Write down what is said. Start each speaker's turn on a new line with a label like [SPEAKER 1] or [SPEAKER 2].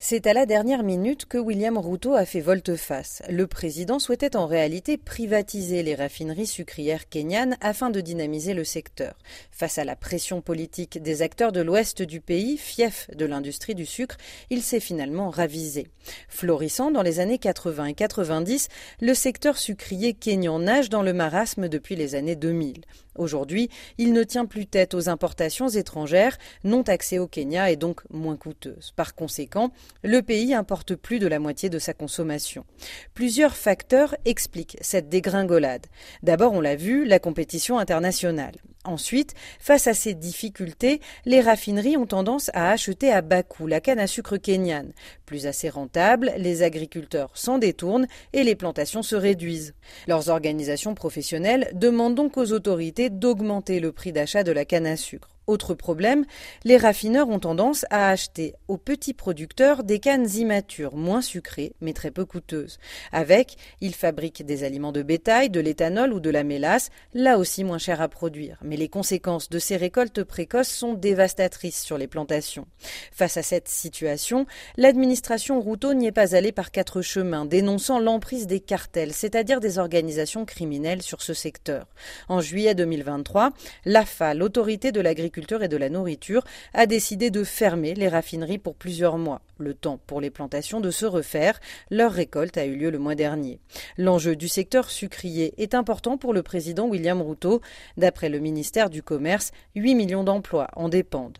[SPEAKER 1] C'est à la dernière minute que William Ruto a fait volte-face. Le président souhaitait en réalité privatiser les raffineries sucrières kenyanes afin de dynamiser le secteur. Face à la pression politique des acteurs de l'ouest du pays, fief de l'industrie du sucre, il s'est finalement ravisé. Florissant dans les années 80 et 90, le secteur sucrier kenyan nage dans le marasme depuis les années 2000. Aujourd'hui, il ne tient plus tête aux importations étrangères, non taxées au Kenya et donc moins coûteuses. Par conséquent, le pays importe plus de la moitié de sa consommation. Plusieurs facteurs expliquent cette dégringolade. D'abord, on l'a vu, la compétition internationale. Ensuite, face à ces difficultés, les raffineries ont tendance à acheter à bas coût la canne à sucre kenyane. Plus assez rentable, les agriculteurs s'en détournent et les plantations se réduisent. Leurs organisations professionnelles demandent donc aux autorités d'augmenter le prix d'achat de la canne à sucre. Autre problème, les raffineurs ont tendance à acheter aux petits producteurs des cannes immatures, moins sucrées, mais très peu coûteuses. Avec, ils fabriquent des aliments de bétail, de l'éthanol ou de la mélasse, là aussi moins cher à produire. Mais les conséquences de ces récoltes précoces sont dévastatrices sur les plantations. Face à cette situation, l'administration Routot n'y est pas allée par quatre chemins, dénonçant l'emprise des cartels, c'est-à-dire des organisations criminelles sur ce secteur. En juillet 2023, l'AFA, l'autorité de et de la nourriture, a décidé de fermer les raffineries pour plusieurs mois. Le temps pour les plantations de se refaire. Leur récolte a eu lieu le mois dernier. L'enjeu du secteur sucrier est important pour le président William Ruto. D'après le ministère du Commerce, 8 millions d'emplois en dépendent.